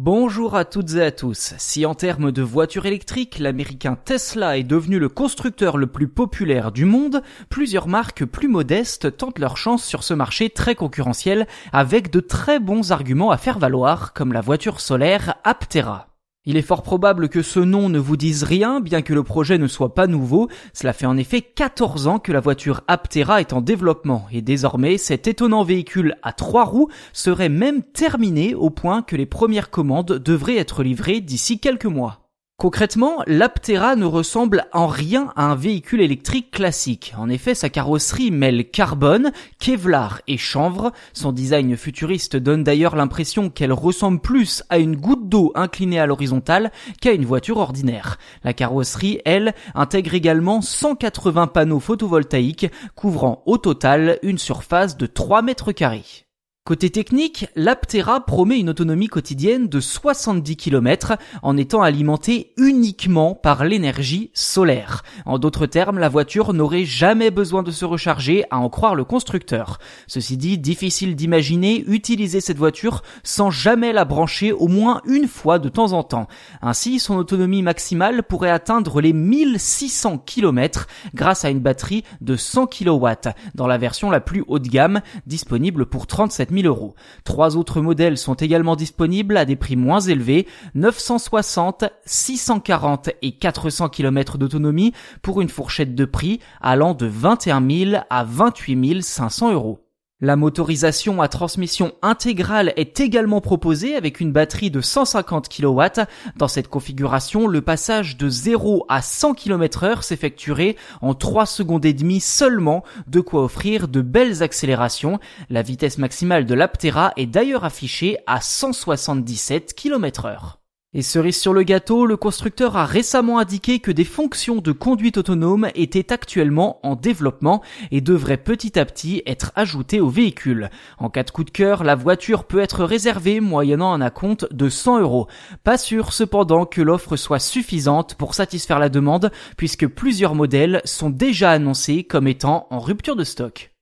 Bonjour à toutes et à tous. Si en termes de voitures électriques, l'américain Tesla est devenu le constructeur le plus populaire du monde, plusieurs marques plus modestes tentent leur chance sur ce marché très concurrentiel avec de très bons arguments à faire valoir, comme la voiture solaire Aptera. Il est fort probable que ce nom ne vous dise rien, bien que le projet ne soit pas nouveau. Cela fait en effet 14 ans que la voiture Aptera est en développement, et désormais cet étonnant véhicule à trois roues serait même terminé au point que les premières commandes devraient être livrées d'ici quelques mois. Concrètement, l'Aptera ne ressemble en rien à un véhicule électrique classique. En effet, sa carrosserie mêle carbone, kevlar et chanvre. Son design futuriste donne d'ailleurs l'impression qu'elle ressemble plus à une goutte d'eau inclinée à l'horizontale qu'à une voiture ordinaire. La carrosserie, elle, intègre également 180 panneaux photovoltaïques couvrant au total une surface de 3 mètres carrés. Côté technique, l'Aptera promet une autonomie quotidienne de 70 km en étant alimentée uniquement par l'énergie solaire. En d'autres termes, la voiture n'aurait jamais besoin de se recharger à en croire le constructeur. Ceci dit, difficile d'imaginer utiliser cette voiture sans jamais la brancher au moins une fois de temps en temps. Ainsi, son autonomie maximale pourrait atteindre les 1600 km grâce à une batterie de 100 kW dans la version la plus haut de gamme disponible pour 37 000 Trois autres modèles sont également disponibles à des prix moins élevés, 960, 640 et 400 km d'autonomie pour une fourchette de prix allant de 21 000 à 28 500 euros. La motorisation à transmission intégrale est également proposée avec une batterie de 150 kW. Dans cette configuration, le passage de 0 à 100 km heure s'effectuerait en 3 secondes et demie seulement, de quoi offrir de belles accélérations. La vitesse maximale de l'Aptera est d'ailleurs affichée à 177 km heure. Et cerise sur le gâteau, le constructeur a récemment indiqué que des fonctions de conduite autonome étaient actuellement en développement et devraient petit à petit être ajoutées au véhicule. En cas de coup de cœur, la voiture peut être réservée moyennant un acompte de 100 euros. Pas sûr cependant que l'offre soit suffisante pour satisfaire la demande puisque plusieurs modèles sont déjà annoncés comme étant en rupture de stock.